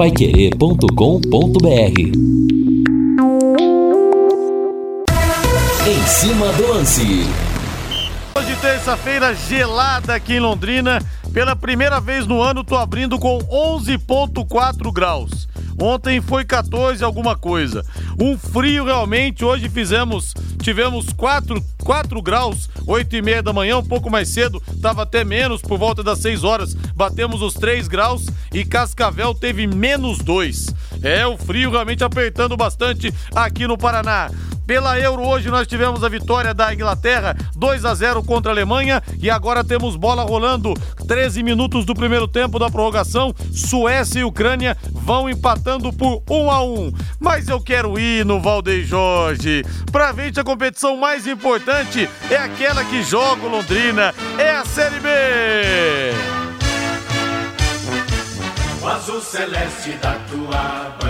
paiquerê.com.br Em cima do lance. Hoje, terça-feira, gelada aqui em Londrina. Pela primeira vez no ano, tô abrindo com 11,4 graus. Ontem foi 14 alguma coisa. Um frio realmente. Hoje fizemos, tivemos 4, 4 graus, 8 e meia da manhã, um pouco mais cedo, tava até menos, por volta das 6 horas, batemos os 3 graus e Cascavel teve menos 2. É, o frio realmente apertando bastante aqui no Paraná. Pela Euro hoje nós tivemos a vitória da Inglaterra 2 a 0 contra a Alemanha e agora temos bola rolando 13 minutos do primeiro tempo da prorrogação. Suécia e Ucrânia vão empatando por 1 a 1. Mas eu quero ir no Valdeir Jorge. Pra gente a competição mais importante é aquela que joga o Londrina, é a Série B. O azul celeste da tua.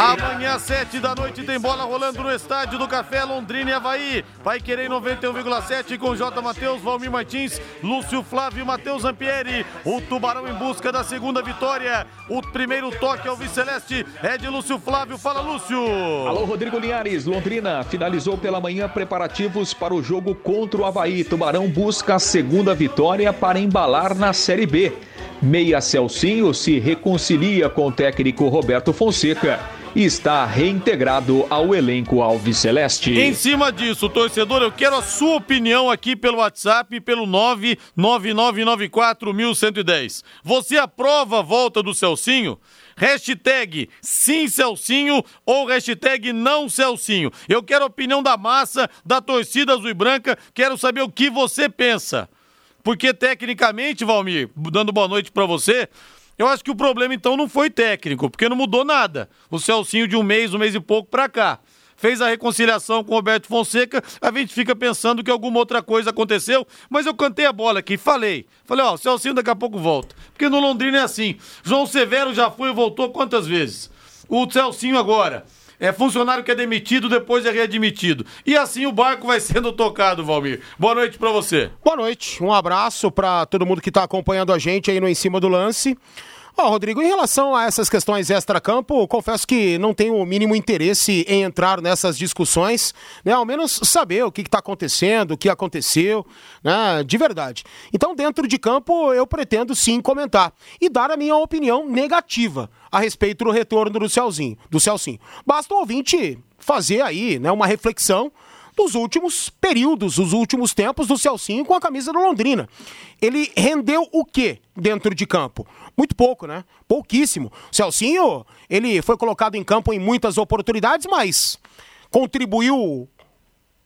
Amanhã, 7 da noite, tem bola rolando no estádio do Café Londrina e Havaí. Vai querer 91,7 com J. Matheus, Valmir Martins, Lúcio Flávio e Matheus Ampieri. O Tubarão em busca da segunda vitória. O primeiro toque ao Viceleste é de Lúcio Flávio. Fala, Lúcio. Alô, Rodrigo Linhares. Londrina finalizou pela manhã preparativos para o jogo contra o Havaí. Tubarão busca a segunda vitória para embalar na Série B. Meia Celcinho se reconcilia com o técnico Roberto Fonseca e está reintegrado ao elenco Alves Celeste. Em cima disso, torcedor, eu quero a sua opinião aqui pelo WhatsApp, pelo 999941110. Você aprova a volta do Celcinho? Hashtag sim Celcinho ou hashtag não Celcinho. Eu quero a opinião da massa, da torcida azul e branca, quero saber o que você pensa. Porque tecnicamente, Valmir, dando boa noite para você, eu acho que o problema então não foi técnico, porque não mudou nada. O Celcinho de um mês, um mês e pouco para cá. Fez a reconciliação com o Roberto Fonseca, a gente fica pensando que alguma outra coisa aconteceu, mas eu cantei a bola aqui, falei. Falei, ó, o Celcinho daqui a pouco volta. Porque no Londrina é assim. João Severo já foi e voltou quantas vezes? O Celcinho agora é funcionário que é demitido, depois é readmitido. E assim o barco vai sendo tocado, Valmir. Boa noite para você. Boa noite, um abraço para todo mundo que está acompanhando a gente aí no Em Cima do Lance. Ó, Rodrigo, em relação a essas questões extra-campo, confesso que não tenho o mínimo interesse em entrar nessas discussões, né? Ao menos saber o que está acontecendo, o que aconteceu, né? De verdade. Então, dentro de campo, eu pretendo sim comentar e dar a minha opinião negativa a respeito do retorno do Celzinho, do Celcinho. Basta o ouvinte fazer aí, né, uma reflexão dos últimos períodos, os últimos tempos do Celcinho com a camisa do Londrina. Ele rendeu o quê dentro de campo? Muito pouco, né? Pouquíssimo. O Celcinho, ele foi colocado em campo em muitas oportunidades, mas contribuiu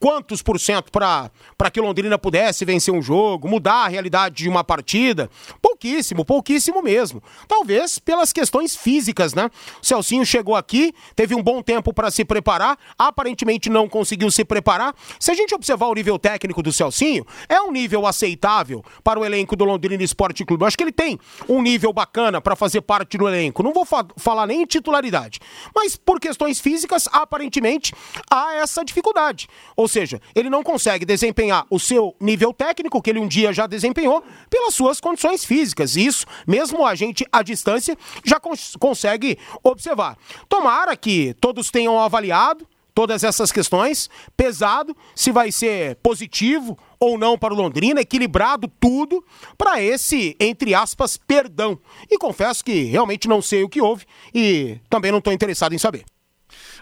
quantos por cento para que Londrina pudesse vencer um jogo, mudar a realidade de uma partida? Pouquíssimo, pouquíssimo mesmo. Talvez pelas questões físicas, né? O Celcinho chegou aqui, teve um bom tempo para se preparar, aparentemente não conseguiu se preparar. Se a gente observar o nível técnico do Celcinho, é um nível aceitável para o elenco do Londrina Esporte Clube. Eu acho que ele tem um nível bacana para fazer parte do elenco. Não vou fa falar nem em titularidade, mas por questões físicas, aparentemente há essa dificuldade. Ou seja, ele não consegue desempenhar o seu nível técnico, que ele um dia já desempenhou, pelas suas condições físicas. Isso, mesmo a gente à distância, já cons consegue observar. Tomara que todos tenham avaliado todas essas questões, pesado, se vai ser positivo ou não para o Londrina, equilibrado tudo para esse, entre aspas, perdão. E confesso que realmente não sei o que houve e também não estou interessado em saber.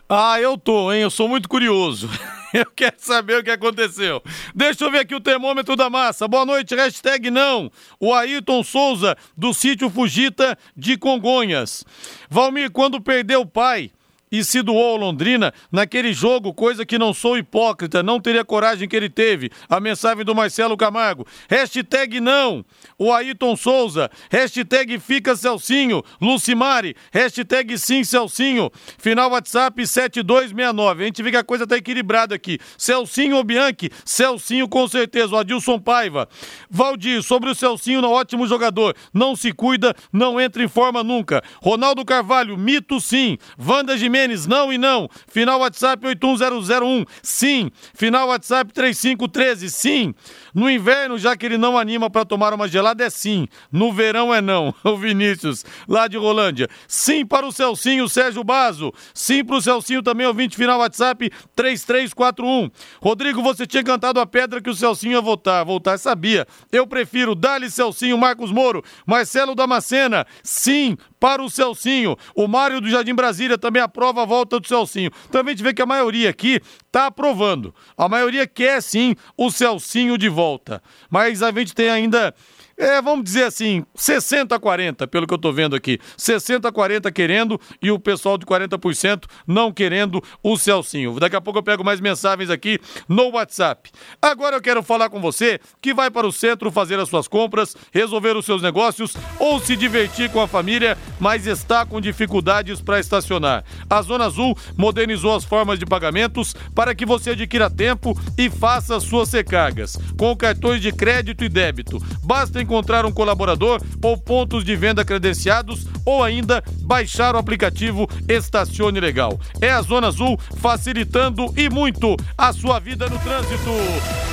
Ah, eu tô, hein? Eu sou muito curioso. Eu quero saber o que aconteceu. Deixa eu ver aqui o termômetro da massa. Boa noite, hashtag não. O Ayrton Souza, do sítio Fugita de Congonhas. Valmir, quando perdeu o pai e se doou ao Londrina naquele jogo, coisa que não sou hipócrita, não teria coragem que ele teve. A mensagem do Marcelo Camargo. Hashtag não. O Ayrton Souza. Hashtag fica Celcinho. Lucimari. Hashtag sim Celcinho. Final WhatsApp 7269. A gente vê que a coisa tá equilibrada aqui. Celcinho ou Bianchi? Celcinho com certeza. O Adilson Paiva. Valdir, sobre o Celcinho, não ótimo jogador. Não se cuida, não entra em forma nunca. Ronaldo Carvalho, mito sim. Wanda Gimenez não e não. Final WhatsApp 81001, sim. Final WhatsApp 3513, sim. No inverno, já que ele não anima para tomar uma gelada, é sim. No verão é não. O Vinícius, lá de Rolândia. Sim para o Celcinho, Sérgio Bazo. Sim para o Celcinho também, ouvinte final WhatsApp 3341. Rodrigo, você tinha cantado a pedra que o Celcinho ia voltar. Voltar, sabia. Eu prefiro Dali Celcinho, Marcos Moro, Marcelo Damascena. Sim para o Celcinho. O Mário do Jardim Brasília também aprova a volta do Celcinho. Também a gente vê que a maioria aqui está aprovando. A maioria quer sim o Celcinho de volta. Mas a gente tem ainda é, vamos dizer assim, 60 a 40, pelo que eu tô vendo aqui. 60 a 40 querendo e o pessoal de 40% não querendo o Celcinho. Daqui a pouco eu pego mais mensagens aqui no WhatsApp. Agora eu quero falar com você que vai para o centro fazer as suas compras, resolver os seus negócios ou se divertir com a família, mas está com dificuldades para estacionar. A Zona Azul modernizou as formas de pagamentos para que você adquira tempo e faça suas recargas com cartões de crédito e débito. Basta encontrar um colaborador ou pontos de venda credenciados ou ainda baixar o aplicativo Estacione Legal. É a Zona Azul facilitando e muito a sua vida no trânsito.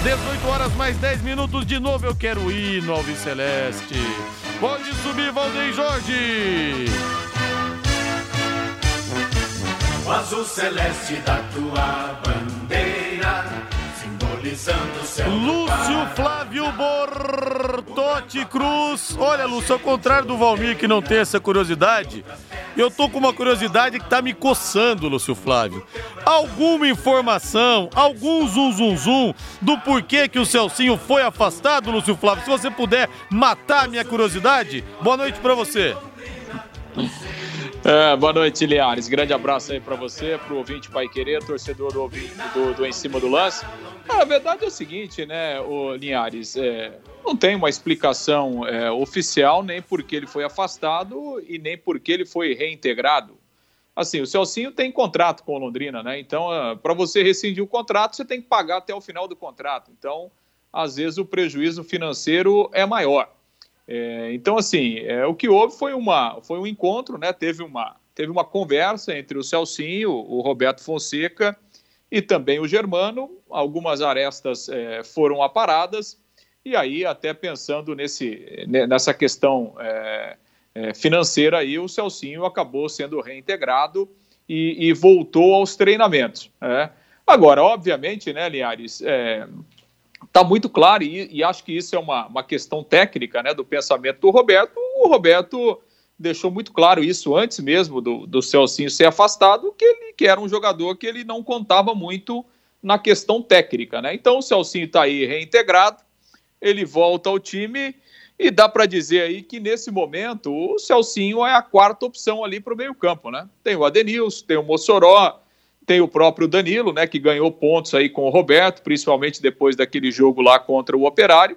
18 horas mais 10 minutos de novo eu quero ir no Celeste. Pode subir, Valdeir Jorge. Azul celeste da tua bandeira simbolizando o céu Lúcio Flávio Bortotti Cruz. Olha, Lúcio, ao contrário do Valmir que não tem essa curiosidade, eu tô com uma curiosidade que tá me coçando, Lúcio Flávio. Alguma informação, algum zum zum zum do porquê que o Celcinho foi afastado, Lúcio Flávio? Se você puder matar a minha curiosidade, boa noite pra você. É, boa noite, Liares. Grande abraço aí para você, pro ouvinte Pai Querer, torcedor do, ouvinte, do, do Em Cima do Lance. Ah, a verdade é o seguinte, né, o Linhares, é, não tem uma explicação é, oficial nem porque ele foi afastado e nem porque ele foi reintegrado. Assim, o Celcinho tem contrato com o Londrina, né? Então, ah, para você rescindir o contrato, você tem que pagar até o final do contrato. Então, às vezes o prejuízo financeiro é maior. É, então, assim, é, o que houve foi, uma, foi um encontro, né? Teve uma, teve uma conversa entre o Celcinho, o Roberto Fonseca e também o Germano. Algumas arestas é, foram aparadas, e aí, até pensando nesse, nessa questão é, é, financeira, aí, o Celcinho acabou sendo reintegrado e, e voltou aos treinamentos. Né? Agora, obviamente, né, Linhares, é, está muito claro, e, e, acho que isso é uma, uma questão técnica né, do pensamento do Roberto. O Roberto deixou muito claro isso antes mesmo do, do Celcinho ser afastado, que ele que era um jogador que ele não contava muito na questão técnica. Né? Então o Celcinho está aí reintegrado, ele volta ao time e dá para dizer aí que nesse momento o Celcinho é a quarta opção ali para o meio campo. Né? Tem o Adenilson, tem o Mossoró, tem o próprio Danilo, né, que ganhou pontos aí com o Roberto, principalmente depois daquele jogo lá contra o Operário.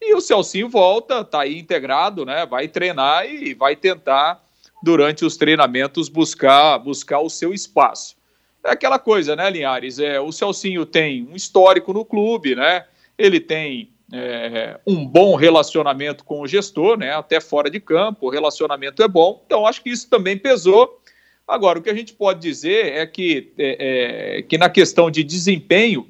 E o Celcinho volta, tá aí integrado, né, vai treinar e vai tentar durante os treinamentos buscar buscar o seu espaço. É aquela coisa, né, Linhares? É, o Celcinho tem um histórico no clube, né? Ele tem é, um bom relacionamento com o gestor, né? Até fora de campo, o relacionamento é bom. Então acho que isso também pesou Agora, o que a gente pode dizer é que, é, é, que na questão de desempenho,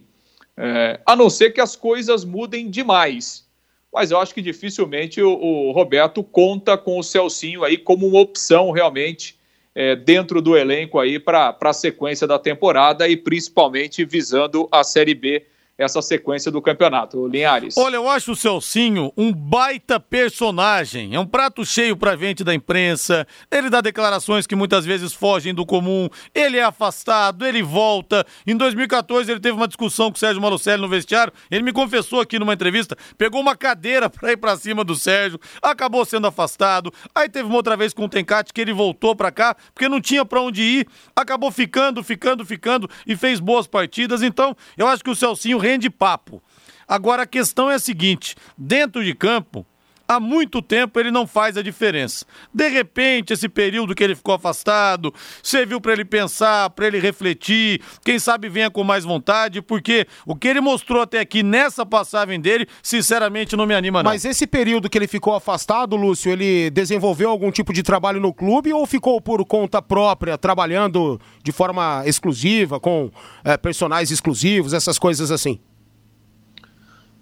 é, a não ser que as coisas mudem demais, mas eu acho que dificilmente o, o Roberto conta com o Celcinho aí como uma opção realmente é, dentro do elenco aí para a sequência da temporada e principalmente visando a Série B essa sequência do campeonato. Linhares. Olha, eu acho o Celcinho um baita personagem. É um prato cheio pra gente da imprensa. Ele dá declarações que muitas vezes fogem do comum. Ele é afastado, ele volta. Em 2014 ele teve uma discussão com o Sérgio Malucelli no vestiário. Ele me confessou aqui numa entrevista, pegou uma cadeira pra ir pra cima do Sérgio, acabou sendo afastado. Aí teve uma outra vez com o Tencate que ele voltou pra cá porque não tinha pra onde ir. Acabou ficando, ficando, ficando e fez boas partidas. Então, eu acho que o Celcinho rende papo. Agora a questão é a seguinte: dentro de campo, há muito tempo ele não faz a diferença. De repente, esse período que ele ficou afastado, serviu para ele pensar, para ele refletir, quem sabe venha com mais vontade, porque o que ele mostrou até aqui nessa passagem dele, sinceramente não me anima não. Mas esse período que ele ficou afastado, Lúcio, ele desenvolveu algum tipo de trabalho no clube ou ficou por conta própria, trabalhando de forma exclusiva, com é, personagens exclusivos, essas coisas assim?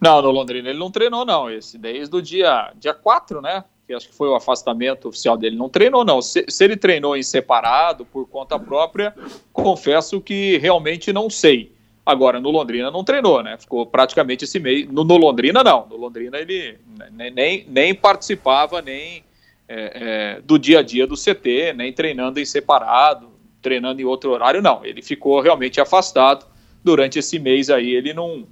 Não, no Londrina ele não treinou, não. Esse desde o dia, dia 4, né? Que acho que foi o afastamento oficial dele. Não treinou, não. Se, se ele treinou em separado, por conta própria, confesso que realmente não sei. Agora, no Londrina não treinou, né? Ficou praticamente esse mês. No, no Londrina, não. No Londrina ele nem, nem, participava nem é, é, do dia a dia do CT, nem treinando em separado, treinando em outro horário, não. Ele ficou realmente afastado durante esse mês aí. Ele não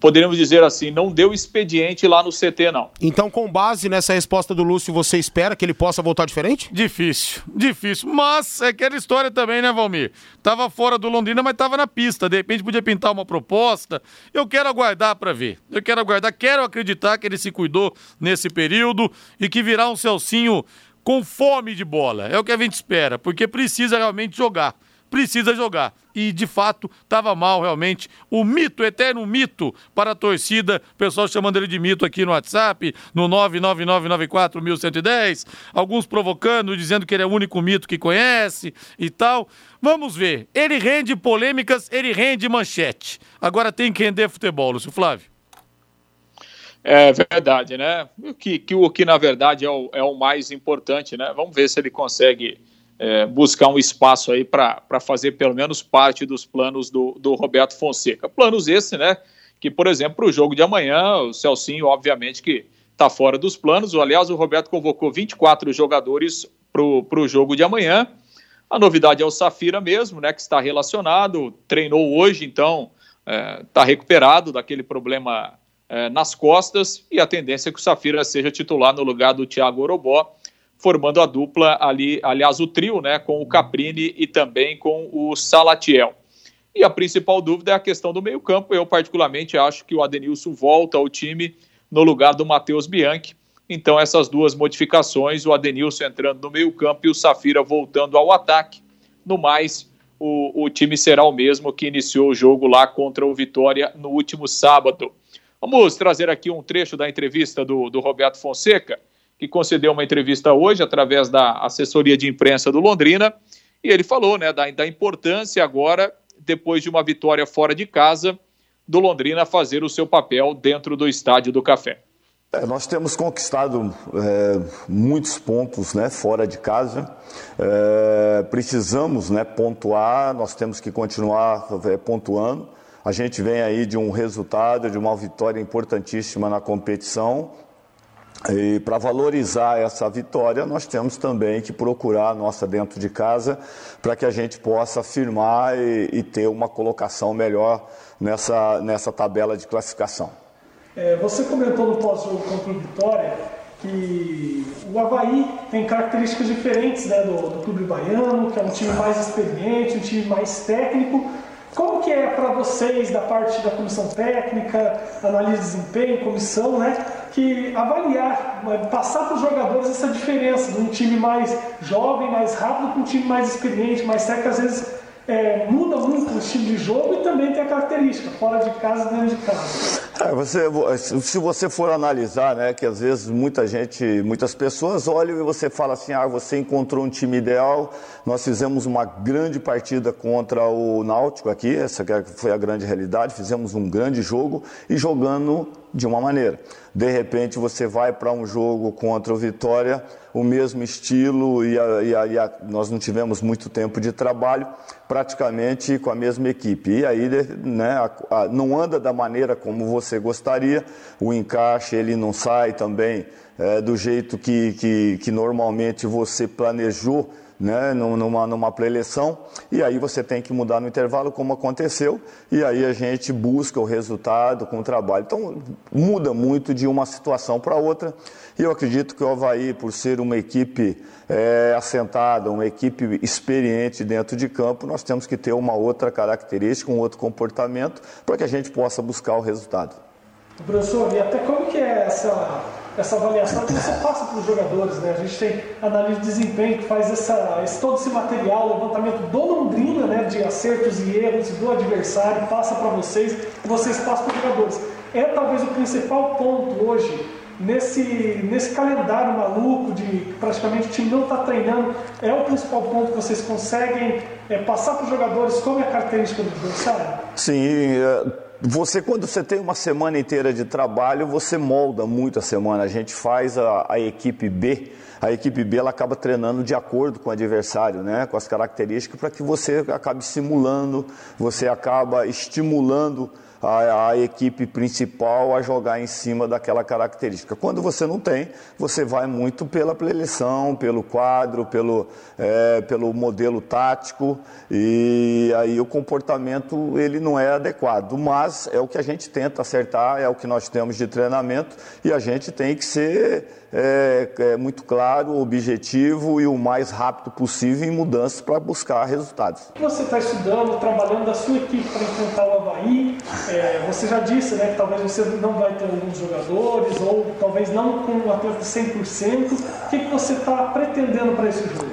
poderíamos dizer assim, não deu expediente lá no CT, não. Então, com base nessa resposta do Lúcio, você espera que ele possa voltar diferente? Difícil, difícil. Mas é aquela história também, né, Valmir? Tava fora do Londrina, mas tava na pista. De repente podia pintar uma proposta. Eu quero aguardar para ver. Eu quero aguardar, quero acreditar que ele se cuidou nesse período e que virá um Celcinho com fome de bola. É o que a gente espera, porque precisa realmente jogar precisa jogar. E de fato, estava mal realmente. O mito, eterno mito para a torcida, pessoal chamando ele de mito aqui no WhatsApp, no 999941110, alguns provocando, dizendo que ele é o único mito que conhece e tal. Vamos ver. Ele rende polêmicas, ele rende manchete. Agora tem que render futebol, Lúcio Flávio. É verdade, né? O que, que, o que na verdade é o, é o mais importante, né? Vamos ver se ele consegue é, buscar um espaço aí para fazer pelo menos parte dos planos do, do Roberto Fonseca. Planos esse, né? Que, por exemplo, para o jogo de amanhã, o Celcinho, obviamente, que está fora dos planos. Aliás, o Roberto convocou 24 jogadores para o jogo de amanhã. A novidade é o Safira mesmo, né? Que está relacionado, treinou hoje, então está é, recuperado daquele problema é, nas costas e a tendência é que o Safira seja titular no lugar do Thiago Orobó formando a dupla ali, aliás, o trio, né, com o Caprini e também com o Salatiel. E a principal dúvida é a questão do meio-campo. Eu, particularmente, acho que o Adenilson volta ao time no lugar do Matheus Bianchi. Então, essas duas modificações, o Adenilson entrando no meio-campo e o Safira voltando ao ataque. No mais, o, o time será o mesmo que iniciou o jogo lá contra o Vitória no último sábado. Vamos trazer aqui um trecho da entrevista do, do Roberto Fonseca que concedeu uma entrevista hoje através da assessoria de imprensa do Londrina, e ele falou né, da, da importância agora, depois de uma vitória fora de casa, do Londrina fazer o seu papel dentro do Estádio do Café. É, nós temos conquistado é, muitos pontos né, fora de casa. É, precisamos né, pontuar, nós temos que continuar é, pontuando. A gente vem aí de um resultado, de uma vitória importantíssima na competição. E para valorizar essa vitória, nós temos também que procurar a nossa dentro de casa para que a gente possa firmar e, e, ter uma colocação melhor nessa, nessa tabela de classificação. É, você comentou no pós-jogo contra o Vitória que o Havaí tem características diferentes né, do, do clube baiano, que é um time mais experiente, um time mais técnico. Como que é para vocês, da parte da comissão técnica, análise de desempenho, comissão, né? Que avaliar, passar para os jogadores essa diferença de um time mais jovem, mais rápido, com um time mais experiente, mais técnico, às vezes é, muda muito o estilo de jogo e também tem a característica, fora de casa dentro de casa. É, você, se você for analisar, né, que às vezes muita gente, muitas pessoas olham e você fala assim, ah, você encontrou um time ideal, nós fizemos uma grande partida contra o Náutico aqui, essa foi a grande realidade, fizemos um grande jogo e jogando de uma maneira. De repente você vai para um jogo contra o Vitória, o mesmo estilo e, a, e, a, e a, nós não tivemos muito tempo de trabalho, praticamente com a mesma equipe. E aí né, não anda da maneira como você gostaria, o encaixe ele não sai também é, do jeito que, que, que normalmente você planejou né, numa, numa pré-eleição, e aí você tem que mudar no intervalo, como aconteceu, e aí a gente busca o resultado com o trabalho. Então, muda muito de uma situação para outra, e eu acredito que o Havaí, por ser uma equipe é, assentada, uma equipe experiente dentro de campo, nós temos que ter uma outra característica, um outro comportamento, para que a gente possa buscar o resultado. Professor, e até como que é essa essa avaliação que você passa para os jogadores. Né? A gente tem análise de desempenho que faz essa, esse, todo esse material, levantamento do Londrina, né, de acertos e erros do adversário, passa para vocês vocês passam para os jogadores. É talvez o principal ponto hoje nesse, nesse calendário maluco de praticamente o time não está treinando, é o principal ponto que vocês conseguem é, passar para os jogadores como é a característica do adversário? Sim, é, você quando você tem uma semana inteira de trabalho, você molda muito a semana. A gente faz a, a equipe B, a equipe B ela acaba treinando de acordo com o adversário, né, com as características, para que você acabe simulando, você acaba estimulando a, a, equipe principal a jogar em cima daquela característica. Quando você não tem, você vai muito pela eleição, pelo quadro, pelo, é, pelo modelo tático e aí o comportamento ele não é adequado, mas é o que a gente tenta acertar, é o que nós temos de treinamento e a gente tem que ser é, é muito claro, objetivo e o mais rápido possível em mudanças para buscar resultados. Você está estudando, trabalhando da sua equipe para enfrentar o Havaí. É, você já disse né, que talvez você não vai ter alguns jogadores, ou talvez não com um atleta 100%. O que, que você está pretendendo para esse jogo?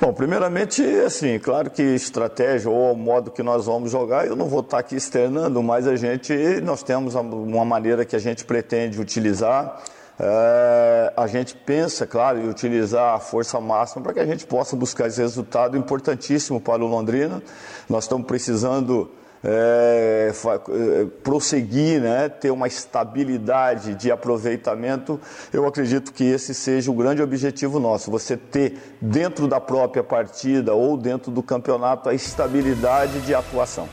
Bom, primeiramente, assim, claro que estratégia ou o modo que nós vamos jogar, eu não vou estar aqui externando, mas a gente, nós temos uma maneira que a gente pretende utilizar. É, a gente pensa, claro, em utilizar a força máxima para que a gente possa buscar esse resultado importantíssimo para o Londrina. Nós estamos precisando é, é, prosseguir, né, ter uma estabilidade de aproveitamento, eu acredito que esse seja o grande objetivo nosso, você ter dentro da própria partida ou dentro do campeonato a estabilidade de atuação.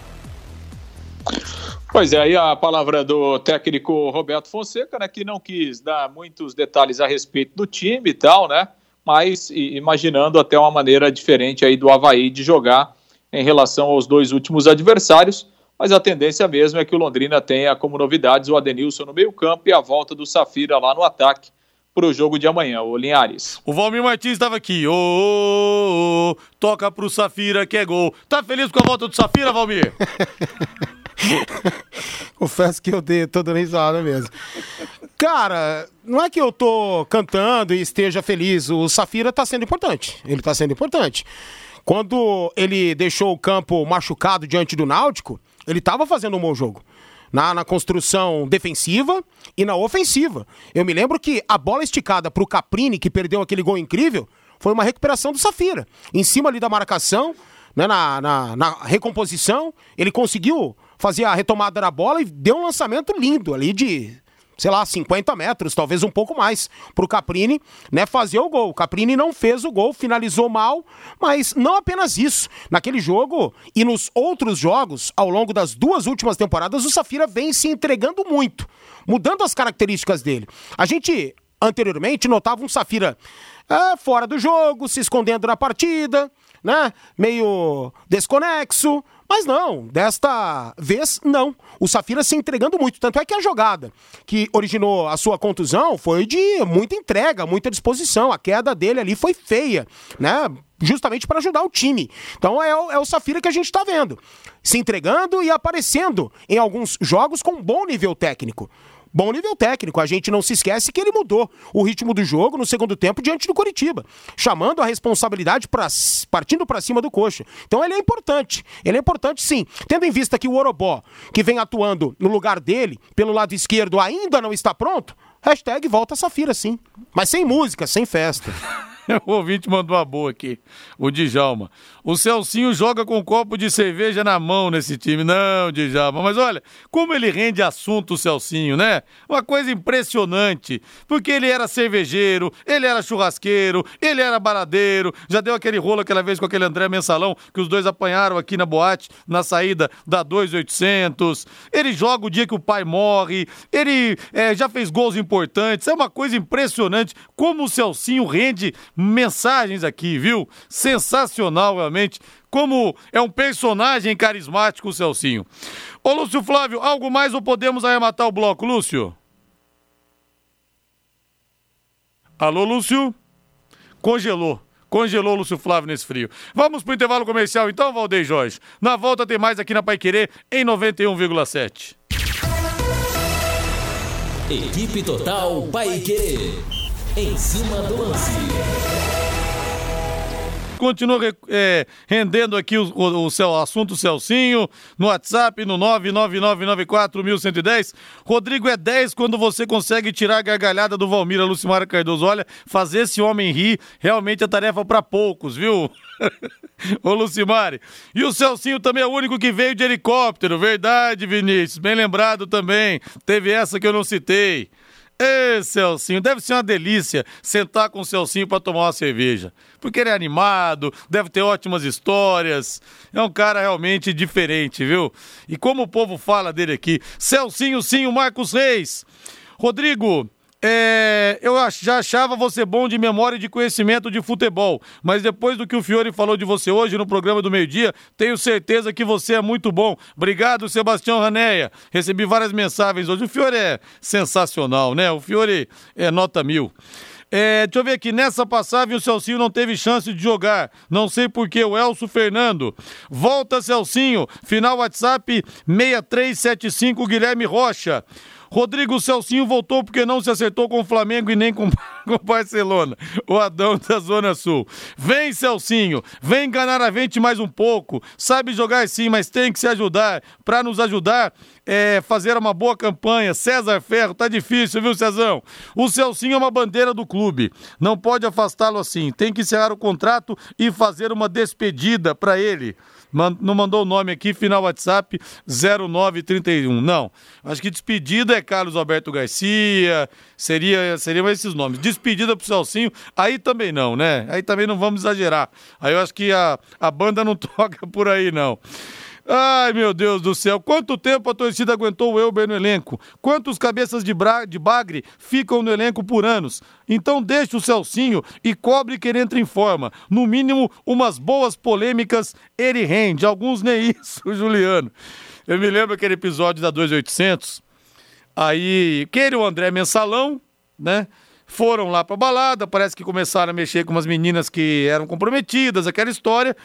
Pois é, aí a palavra do técnico Roberto Fonseca, né, que não quis dar muitos detalhes a respeito do time e tal, né, mas imaginando até uma maneira diferente aí do Havaí de jogar em relação aos dois últimos adversários, mas a tendência mesmo é que o Londrina tenha como novidades o Adenilson no meio campo e a volta do Safira lá no ataque para o jogo de amanhã, o Linhares. O Valmir Martins estava aqui, ô, oh, oh, oh, toca pro Safira que é gol. Tá feliz com a volta do Safira, Valmir? Confesso que eu dei, tô dando risada mesmo. Cara, não é que eu tô cantando e esteja feliz. O Safira tá sendo importante. Ele tá sendo importante. Quando ele deixou o campo machucado diante do Náutico, ele tava fazendo um bom jogo. Na, na construção defensiva e na ofensiva. Eu me lembro que a bola esticada pro Caprini, que perdeu aquele gol incrível, foi uma recuperação do Safira. Em cima ali da marcação, né, na, na, na recomposição, ele conseguiu fazer a retomada da bola e deu um lançamento lindo ali de sei lá, 50 metros, talvez um pouco mais, para o Caprini, né, fazer o gol. O Caprini não fez o gol, finalizou mal, mas não apenas isso. Naquele jogo e nos outros jogos, ao longo das duas últimas temporadas, o Safira vem se entregando muito, mudando as características dele. A gente anteriormente notava um Safira é, fora do jogo, se escondendo na partida, né, meio desconexo, mas não, desta vez não. O Safira se entregando muito. Tanto é que a jogada que originou a sua contusão foi de muita entrega, muita disposição. A queda dele ali foi feia, né? Justamente para ajudar o time. Então é o, é o Safira que a gente está vendo. Se entregando e aparecendo em alguns jogos com bom nível técnico bom nível técnico. A gente não se esquece que ele mudou o ritmo do jogo no segundo tempo diante do Coritiba, chamando a responsabilidade pra, partindo para cima do coxa. Então ele é importante. Ele é importante sim. Tendo em vista que o Orobó, que vem atuando no lugar dele, pelo lado esquerdo, ainda não está pronto, hashtag volta Safira sim. Mas sem música, sem festa. o ouvinte mandou uma boa aqui, o Djalma. O Celcinho joga com um copo de cerveja na mão nesse time. Não, Djalma, mas olha, como ele rende assunto o Celcinho, né? Uma coisa impressionante. Porque ele era cervejeiro, ele era churrasqueiro, ele era baradeiro, já deu aquele rolo aquela vez com aquele André Mensalão, que os dois apanharam aqui na boate, na saída da 2800. Ele joga o dia que o pai morre, ele é, já fez gols importantes. É uma coisa impressionante como o Celcinho rende mensagens aqui, viu? Sensacional, realmente como é um personagem carismático o Celcinho. Ô Lúcio Flávio, algo mais ou podemos arrematar o bloco, Lúcio? Alô, Lúcio? Congelou. Congelou o Lúcio Flávio nesse frio. Vamos pro intervalo comercial então, Valdeir Jorge. Na volta tem mais aqui na Pai Querer em 91,7. Equipe Total Paique. Em cima do lance. Continua é, rendendo aqui o, o, o seu assunto Celcinho no WhatsApp no 99994110. Rodrigo é 10 quando você consegue tirar a gargalhada do Valmir Lucimara Cardoso. Olha, fazer esse homem rir realmente é tarefa para poucos, viu? Ô Lucimari. E o Celcinho também é o único que veio de helicóptero, verdade, Vinícius? Bem lembrado também. Teve essa que eu não citei. Ê, Celcinho, deve ser uma delícia sentar com o Celcinho para tomar uma cerveja. Porque ele é animado, deve ter ótimas histórias. É um cara realmente diferente, viu? E como o povo fala dele aqui, Celcinho, sim, o Marcos Reis. Rodrigo, é, eu já achava você bom de memória e de conhecimento de futebol, mas depois do que o Fiore falou de você hoje no programa do meio-dia, tenho certeza que você é muito bom. Obrigado, Sebastião Raneia. Recebi várias mensagens hoje. O Fiore é sensacional, né? O Fiore é nota mil. É, deixa eu ver aqui, nessa passagem o Celcinho não teve chance de jogar. Não sei porquê, o Elcio Fernando. Volta, Celcinho. Final WhatsApp 6375 Guilherme Rocha. Rodrigo Celcinho voltou porque não se acertou com o Flamengo e nem com o Barcelona. O Adão da Zona Sul. Vem, Celcinho, vem enganar a gente mais um pouco. Sabe jogar sim, mas tem que se ajudar. Para nos ajudar, é, fazer uma boa campanha. César Ferro, tá difícil, viu, Cezão? O Celcinho é uma bandeira do clube. Não pode afastá-lo assim. Tem que encerrar o contrato e fazer uma despedida para ele não mandou o nome aqui, final WhatsApp 0931. Não. Acho que despedida é Carlos Alberto Garcia, seria, seriam esses nomes. Despedida pro Celcinho, aí também não, né? Aí também não vamos exagerar. Aí eu acho que a, a banda não toca por aí, não. Ai, meu Deus do céu, quanto tempo a torcida aguentou o Elber no elenco? Quantos cabeças de, de bagre ficam no elenco por anos? Então deixe o Celcinho e cobre que ele entre em forma. No mínimo, umas boas polêmicas ele rende. Alguns nem isso, Juliano. Eu me lembro aquele episódio da 2800. Aí, que ele e o André Mensalão, né? Foram lá pra balada, parece que começaram a mexer com umas meninas que eram comprometidas, aquela história.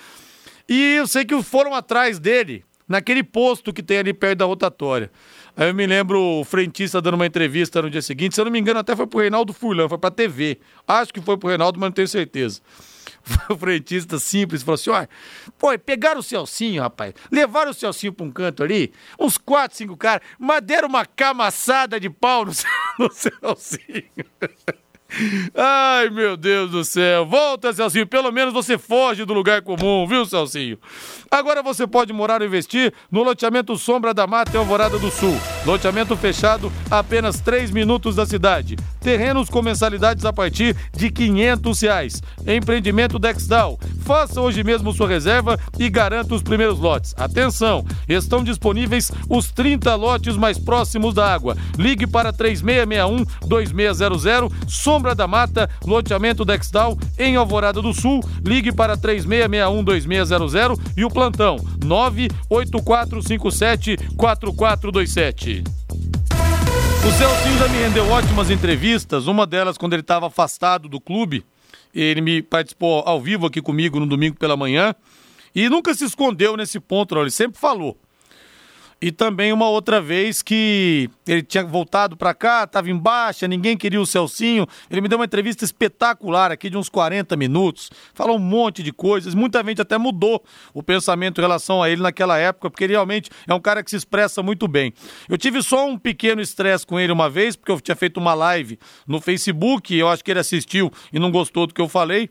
E eu sei que foram atrás dele, naquele posto que tem ali perto da rotatória. Aí eu me lembro o frentista dando uma entrevista no dia seguinte, se eu não me engano, até foi pro Reinaldo Furlan, foi pra TV. Acho que foi pro Reinaldo, mas não tenho certeza. o frentista simples falou assim: olha, pô, pegaram o Celcinho, rapaz, levaram o Celcinho pra um canto ali, uns quatro, cinco caras, mas deram uma camaçada de pau no, no Celcinho. Ai, meu Deus do céu. Volta, Celcinho. Pelo menos você foge do lugar comum, viu, Celcinho? Agora você pode morar ou investir no loteamento Sombra da Mata em Alvorada do Sul. Loteamento fechado a apenas 3 minutos da cidade. Terrenos com mensalidades a partir de 500 reais. Empreendimento Dexdal. Faça hoje mesmo sua reserva e garanta os primeiros lotes. Atenção, estão disponíveis os 30 lotes mais próximos da água. Ligue para 3661-2600, Sombra da Mata, loteamento Dexdal, em Alvorada do Sul. Ligue para 3661-2600 e o plantão 98457-4427. O Celcinho já me rendeu ótimas entrevistas, uma delas quando ele estava afastado do clube. Ele me participou ao vivo aqui comigo no domingo pela manhã e nunca se escondeu nesse ponto, não. ele sempre falou. E também uma outra vez que ele tinha voltado para cá, estava em baixa, ninguém queria o Celcinho. Ele me deu uma entrevista espetacular aqui de uns 40 minutos. Falou um monte de coisas. Muita gente até mudou o pensamento em relação a ele naquela época, porque ele realmente é um cara que se expressa muito bem. Eu tive só um pequeno estresse com ele uma vez, porque eu tinha feito uma live no Facebook, eu acho que ele assistiu e não gostou do que eu falei.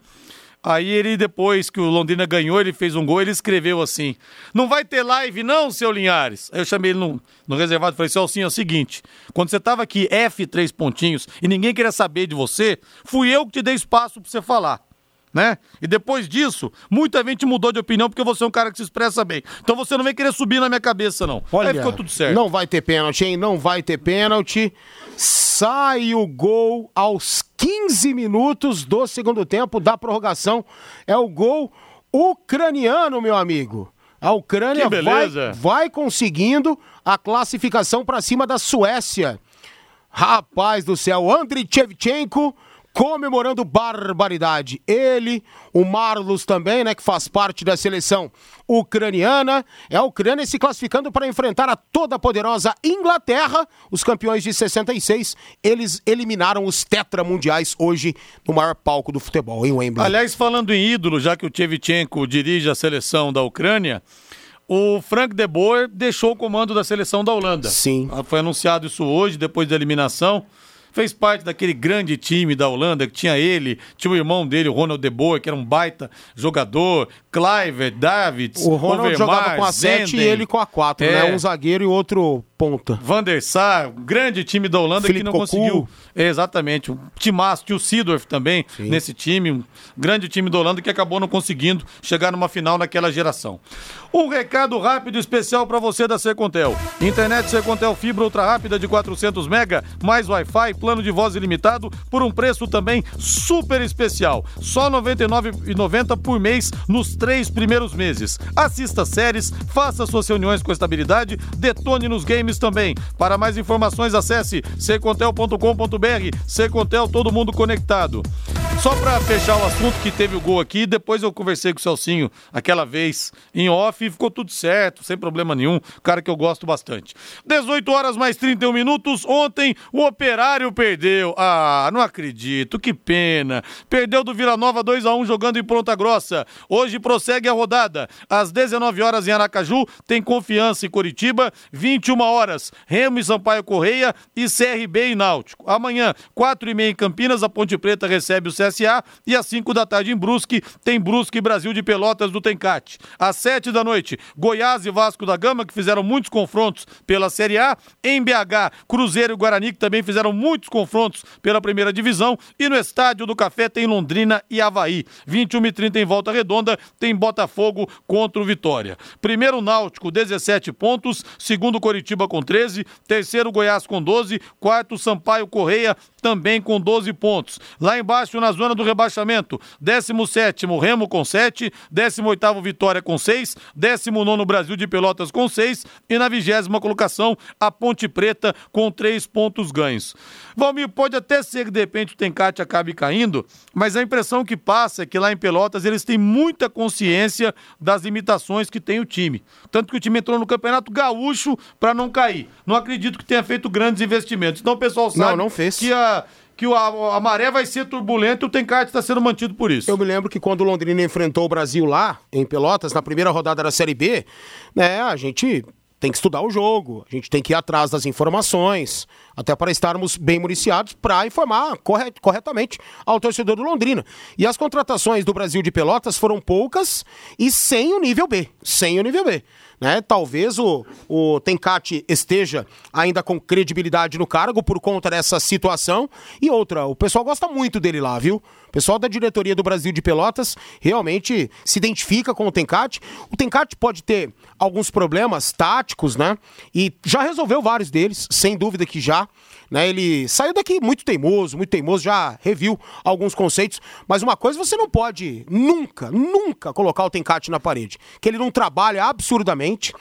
Aí ele, depois que o Londrina ganhou, ele fez um gol, ele escreveu assim: Não vai ter live, não, seu Linhares? Aí eu chamei ele no, no reservado e falei: Celcinho, é o seguinte: quando você tava aqui, F três pontinhos, e ninguém queria saber de você, fui eu que te dei espaço pra você falar. Né? E depois disso, muita gente mudou de opinião porque você é um cara que se expressa bem. Então você não vem querer subir na minha cabeça, não. Olha, Aí ficou tudo certo. Não vai ter pênalti, hein? Não vai ter pênalti. Sai o gol aos 15 minutos do segundo tempo da prorrogação. É o gol ucraniano, meu amigo. A Ucrânia vai, vai conseguindo a classificação para cima da Suécia. Rapaz do céu, Andriy Shevchenko comemorando barbaridade. Ele, o Marlos também, né, que faz parte da seleção ucraniana. É a Ucrânia se classificando para enfrentar a toda poderosa Inglaterra, os campeões de 66. Eles eliminaram os tetramundiais hoje no maior palco do futebol, em Wembley. Aliás, falando em ídolo, já que o Tchevchenko dirige a seleção da Ucrânia, o Frank de Boer deixou o comando da seleção da Holanda. Sim. Foi anunciado isso hoje, depois da eliminação. Fez parte daquele grande time da Holanda que tinha ele, tinha o irmão dele, o Ronald de Boer, que era um baita jogador, Clive, Davids, O Ronald Overmars, jogava com a 7 e ele com a 4, É. né? Um zagueiro e outro ponta. Van der Sar, grande time da Holanda Felipe que não Cocu. conseguiu. É, exatamente, um timaço, tinha o Seedorf também nesse time, um grande time da Holanda que acabou não conseguindo chegar numa final naquela geração. Um recado rápido e especial para você da Secontel. Internet Secontel fibra ultra rápida de 400 mega, mais Wi-Fi, plano de voz ilimitado por um preço também super especial. Só R$ 99,90 por mês nos três primeiros meses. Assista séries, faça suas reuniões com estabilidade, detone nos games também. Para mais informações, acesse secontel.com.br. Secontel, todo mundo conectado. Só para fechar o assunto que teve o gol aqui, depois eu conversei com o Celcinho aquela vez em off e ficou tudo certo, sem problema nenhum. Cara que eu gosto bastante. 18 horas mais 31 minutos. Ontem o Operário perdeu. Ah, não acredito, que pena. Perdeu do Vila Nova 2 a 1 jogando em Ponta Grossa. Hoje prossegue a rodada. Às 19 horas em Aracaju, tem Confiança em Curitiba, 21 horas Remo e Sampaio Correia e CRB e Náutico. Amanhã, 4 e meia em Campinas, a Ponte Preta recebe o CSA e às 5 da tarde em Brusque, tem Brusque e Brasil de Pelotas do Tencate. Às 7 da noite, Goiás e Vasco da Gama, que fizeram muitos confrontos pela Série A. Em BH, Cruzeiro e Guarani, que também fizeram muitos confrontos pela primeira divisão. E no Estádio do Café tem Londrina e Havaí. 21 e 30 em Volta Redonda, tem Botafogo contra o Vitória. Primeiro Náutico, 17 pontos. Segundo Coritiba com 13. Terceiro Goiás com 12. Quarto Sampaio Correia também com 12 pontos. Lá embaixo, na zona do rebaixamento, 17 Remo com 7, 18 Vitória com 6, 19 Brasil de Pelotas com 6 e na vigésima colocação, a Ponte Preta com 3 pontos ganhos. Valmir, pode até ser que de repente o Tencate acabe caindo, mas a impressão que passa é que lá em Pelotas eles têm muita consciência das limitações que tem o time. Tanto que o time entrou no Campeonato Gaúcho para não cair. Não acredito que tenha feito grandes investimentos. Então o pessoal sabe Não, não fez. que a que a, a maré vai ser turbulenta e o Tencate está sendo mantido por isso. Eu me lembro que quando o Londrina enfrentou o Brasil lá, em Pelotas, na primeira rodada da Série B, né, a gente tem que estudar o jogo, a gente tem que ir atrás das informações, até para estarmos bem municiados para informar corre- corretamente ao torcedor do Londrina. E as contratações do Brasil de Pelotas foram poucas e sem o nível B, sem o nível B. Né? Talvez o, o Tencate esteja ainda com credibilidade no cargo por conta dessa situação. E outra, o pessoal gosta muito dele lá, viu? O pessoal da diretoria do Brasil de Pelotas realmente se identifica com o Tencate. O Tencate pode ter alguns problemas táticos, né? E já resolveu vários deles, sem dúvida que já. Né? Ele saiu daqui muito teimoso, muito teimoso, já reviu alguns conceitos. Mas uma coisa você não pode nunca, nunca colocar o Tencate na parede. Que ele não trabalha absurdamente,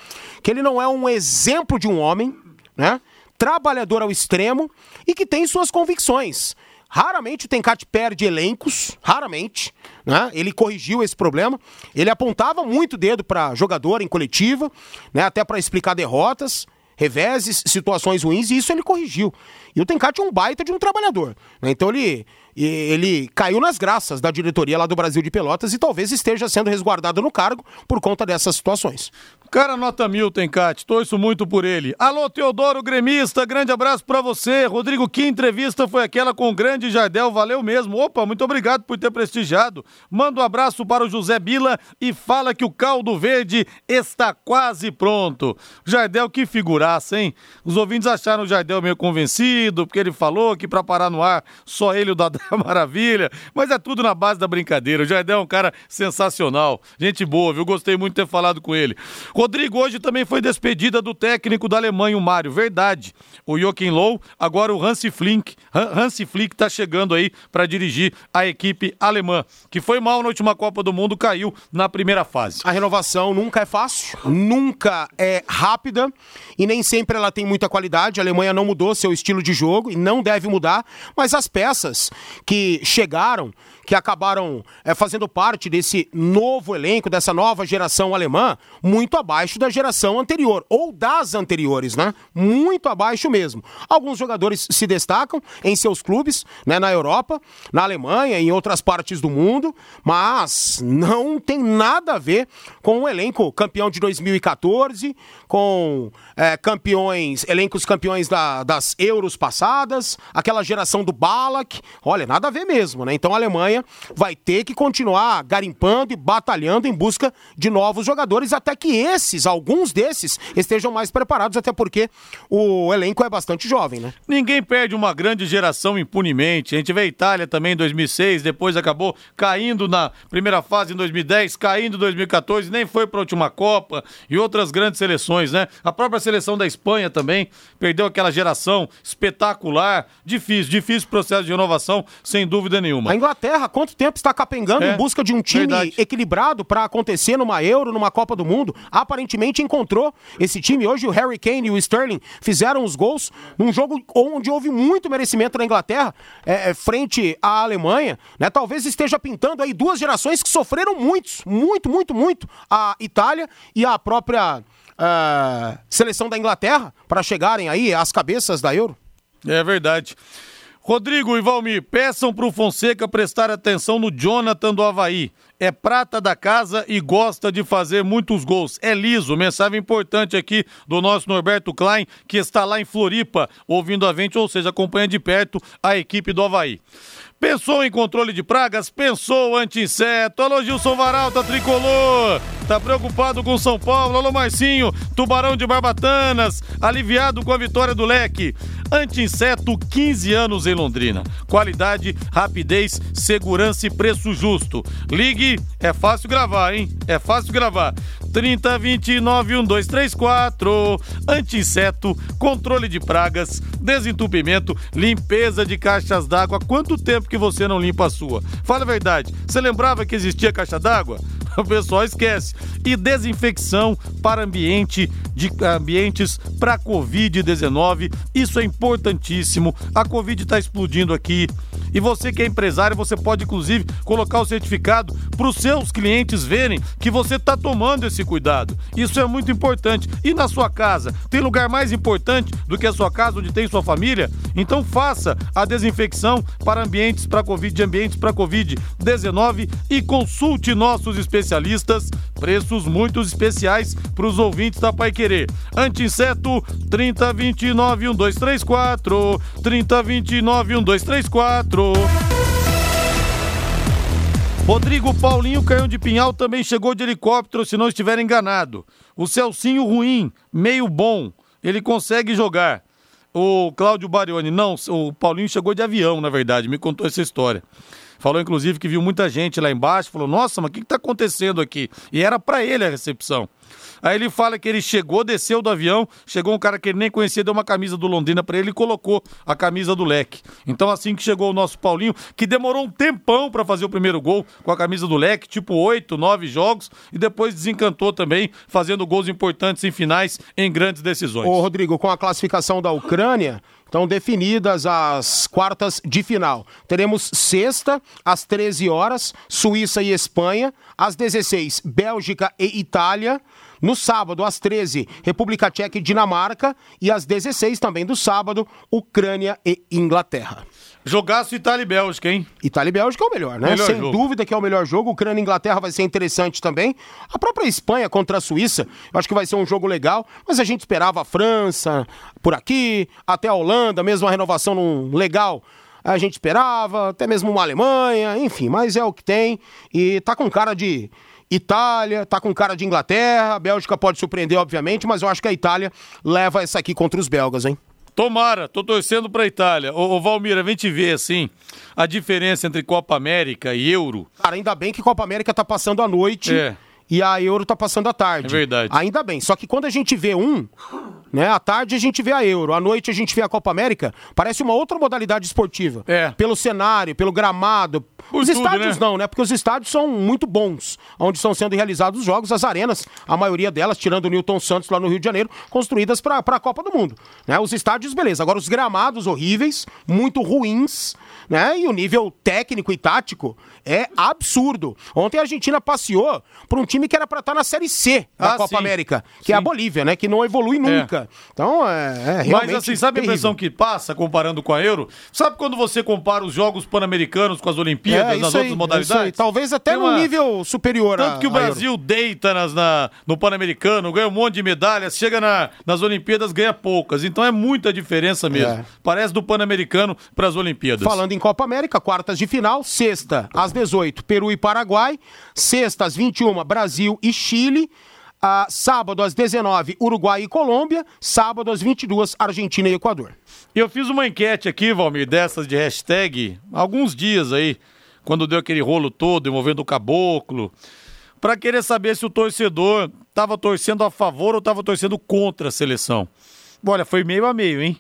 que ele não é um exemplo de um homem, né? Trabalhador ao extremo e que tem suas convicções. Raramente o Tencate perde elencos, raramente, né? Ele corrigiu esse problema. Ele apontava muito dedo para jogador em coletiva, né? Até para explicar derrotas, reveses, situações ruins, e isso ele corrigiu. E o Tencate é um baita de um trabalhador, né? Então ele ele caiu nas graças da diretoria lá do Brasil de Pelotas e talvez esteja sendo resguardado no cargo por conta dessas situações. Cara, nota mil, Tencate. Torço muito por ele. Alô, Teodoro Gremista, grande abraço pra você. Rodrigo, que entrevista foi aquela com o grande Jardel? Valeu mesmo. Opa, muito obrigado por ter prestigiado. Manda um abraço para o José Bila e fala que o caldo verde está quase pronto. Jardel, que figuraça, hein? Os ouvintes acharam o Jardel meio convencido, porque ele falou que pra parar no ar só ele o Dadá Maravilha. Mas é tudo na base da brincadeira. O Jardel é um cara sensacional. Gente boa, viu? Gostei muito de ter falado com ele. Rodrigo, hoje também foi despedida do técnico da Alemanha, o Mário. Verdade. O Joachim Low, agora o Hansi Flink. Hansi Flick está chegando aí para dirigir a equipe alemã, que foi mal na última Copa do Mundo, caiu na primeira fase. A renovação nunca é fácil, nunca é rápida e nem sempre ela tem muita qualidade. A Alemanha não mudou seu estilo de jogo e não deve mudar, mas as peças que chegaram que acabaram é, fazendo parte desse novo elenco, dessa nova geração alemã, muito abaixo da geração anterior, ou das anteriores, né? Muito abaixo mesmo. Alguns jogadores se destacam em seus clubes, né, na Europa, na Alemanha, em outras partes do mundo, mas não tem nada a ver com o elenco campeão de 2014, com é, campeões, elencos campeões da, das Euros passadas, aquela geração do Balak. Olha, nada a ver mesmo, né? Então a Alemanha vai ter que continuar garimpando e batalhando em busca de novos jogadores, até que esses, alguns desses, estejam mais preparados, até porque o elenco é bastante jovem, né? Ninguém perde uma grande geração impunemente. A gente vê a Itália também em 2006, depois acabou caindo na primeira fase em 2010, caindo em 2014, nem foi para a última Copa e outras grandes seleções, né? A própria seleção da Espanha também perdeu aquela geração espetacular. Difícil, difícil processo de renovação, sem dúvida nenhuma. A Inglaterra, quanto tempo está capengando é, em busca de um time verdade. equilibrado para acontecer numa Euro, numa Copa do Mundo? Aparentemente encontrou esse time. Hoje o Harry Kane e o Sterling fizeram os gols num jogo onde houve muito merecimento na Inglaterra, é, é, frente à Alemanha. Né? Talvez esteja pintando aí duas gerações que sofreram muitos, muito, muito, muito. A Itália e a própria uh, seleção da Inglaterra para chegarem aí às cabeças da Euro. É verdade. Rodrigo e Valmir, peçam para o Fonseca prestar atenção no Jonathan do Havaí. É prata da casa e gosta de fazer muitos gols. É liso. Mensagem importante aqui do nosso Norberto Klein, que está lá em Floripa, ouvindo a gente, ou seja, acompanha de perto a equipe do Havaí. Pensou em controle de pragas? Pensou anti-inseto. Alô, Gilson Varalta, tricolor. Tá preocupado com São Paulo? Alô, Marcinho, tubarão de Barbatanas. Aliviado com a vitória do leque. Anti-inseto, 15 anos em Londrina. Qualidade, rapidez, segurança e preço justo. Ligue, é fácil gravar, hein? É fácil gravar. 3029 1234. Anti-inseto, controle de pragas, desentupimento, limpeza de caixas d'água. Quanto tempo que você não limpa a sua? Fala a verdade. Você lembrava que existia caixa d'água? O pessoal esquece. E desinfecção para ambiente de ambientes para COVID-19. Isso é importantíssimo. A Covid está explodindo aqui. E você que é empresário, você pode inclusive colocar o certificado para os seus clientes verem que você está tomando esse cuidado. Isso é muito importante. E na sua casa, tem lugar mais importante do que a sua casa onde tem sua família? Então faça a desinfecção para ambientes para Covid, ambientes para Covid-19 e consulte nossos especialistas. Preços muito especiais para os ouvintes da Pai Querer. Anti-inseto 3029 1234 3029 1234 Rodrigo Paulinho Canhão de Pinhal também chegou de helicóptero, se não estiver enganado. O Celcinho ruim, meio bom, ele consegue jogar. O Cláudio Barioni, não, o Paulinho chegou de avião, na verdade, me contou essa história. Falou, inclusive, que viu muita gente lá embaixo, falou, nossa, mas o que está acontecendo aqui? E era para ele a recepção. Aí ele fala que ele chegou, desceu do avião, chegou um cara que ele nem conhecia, deu uma camisa do Londrina para ele e colocou a camisa do Leque. Então assim que chegou o nosso Paulinho, que demorou um tempão para fazer o primeiro gol com a camisa do Leque, tipo oito, nove jogos, e depois desencantou também, fazendo gols importantes em finais em grandes decisões. Ô Rodrigo, com a classificação da Ucrânia, Estão definidas as quartas de final. Teremos sexta, às 13 horas, Suíça e Espanha. Às 16, Bélgica e Itália. No sábado, às 13, República Tcheca e Dinamarca. E às 16 também do sábado, Ucrânia e Inglaterra. Jogaço Itália e Bélgica, hein? Itália e Bélgica é o melhor, né? Melhor Sem jogo. dúvida que é o melhor jogo. Ucrânia e Inglaterra vai ser interessante também. A própria Espanha contra a Suíça, eu acho que vai ser um jogo legal. Mas a gente esperava a França por aqui, até a Holanda, mesmo a renovação num legal a gente esperava, até mesmo uma Alemanha, enfim, mas é o que tem e tá com cara de Itália, tá com cara de Inglaterra, a Bélgica pode surpreender, obviamente, mas eu acho que a Itália leva essa aqui contra os belgas, hein? Tomara, tô torcendo pra Itália. Ô, ô Valmira, vem te ver assim, a diferença entre Copa América e Euro. Cara, ainda bem que Copa América tá passando a noite. É e a Euro tá passando à tarde. É verdade. Ainda bem. Só que quando a gente vê um, né? À tarde a gente vê a Euro, à noite a gente vê a Copa América. Parece uma outra modalidade esportiva. É. Pelo cenário, pelo gramado. Por os tudo, estádios né? não, né? Porque os estádios são muito bons, onde estão sendo realizados os jogos, as arenas, a maioria delas, tirando o Newton Santos lá no Rio de Janeiro, construídas para a Copa do Mundo. Né? Os estádios, beleza. Agora, os gramados horríveis, muito ruins, né? E o nível técnico e tático é absurdo. Ontem a Argentina passeou por um time que era para estar na Série C da Ah, Copa sim. América, que é a Sim. Bolívia, né? Que não evolui nunca. Então, é, é Mas assim, sabe a terrível. impressão que passa comparando com a Euro? Sabe quando você compara os Jogos Pan-Americanos com as Olimpíadas, É, nas aí, outras isso modalidades? Talvez até Tem num uma- nível superior a- Tanto que o a. Brasil deita nas, na- no Pan-Americano, ganha um monte de medalhas, chega na- nas Olimpíadas, ganha poucas. Então é muita diferença mesmo. É. Parece do Pan-Americano para as Olimpíadas. Falando em Copa América, quartas de final, sexta às 18, Peru e Paraguai, sexta às 21, Brasil e Chile, ah, sábado às 19, Uruguai e Colômbia, sábado às 22, Argentina e Equador. Eu fiz uma enquete aqui, Valmir, dessas de hashtag, alguns dias aí, quando deu aquele rolo todo envolvendo o caboclo, para querer saber se o torcedor estava torcendo a favor ou estava torcendo contra a seleção. Olha, foi meio a meio, hein?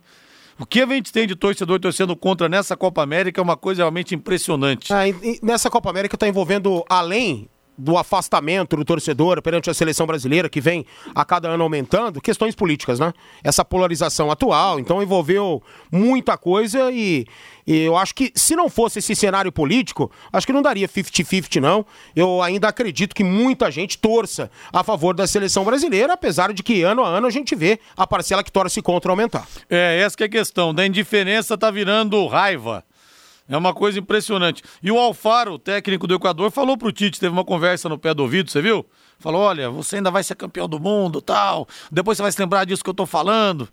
O que a gente tem de torcedor torcendo contra nessa Copa América é uma coisa realmente impressionante. Ah, nessa Copa América está envolvendo, além do afastamento do torcedor perante a seleção brasileira, que vem a cada ano aumentando, questões políticas, né? Essa polarização atual, então envolveu muita coisa e, e eu acho que se não fosse esse cenário político, acho que não daria 50-50, não. Eu ainda acredito que muita gente torça a favor da seleção brasileira, apesar de que ano a ano a gente vê a parcela que torce contra aumentar. É, essa que é a questão. Da indiferença tá virando raiva. É uma coisa impressionante. E o Alfaro, técnico do Equador, falou pro Tite, teve uma conversa no pé do ouvido, você viu? Falou: olha, você ainda vai ser campeão do mundo tal. Depois você vai se lembrar disso que eu tô falando.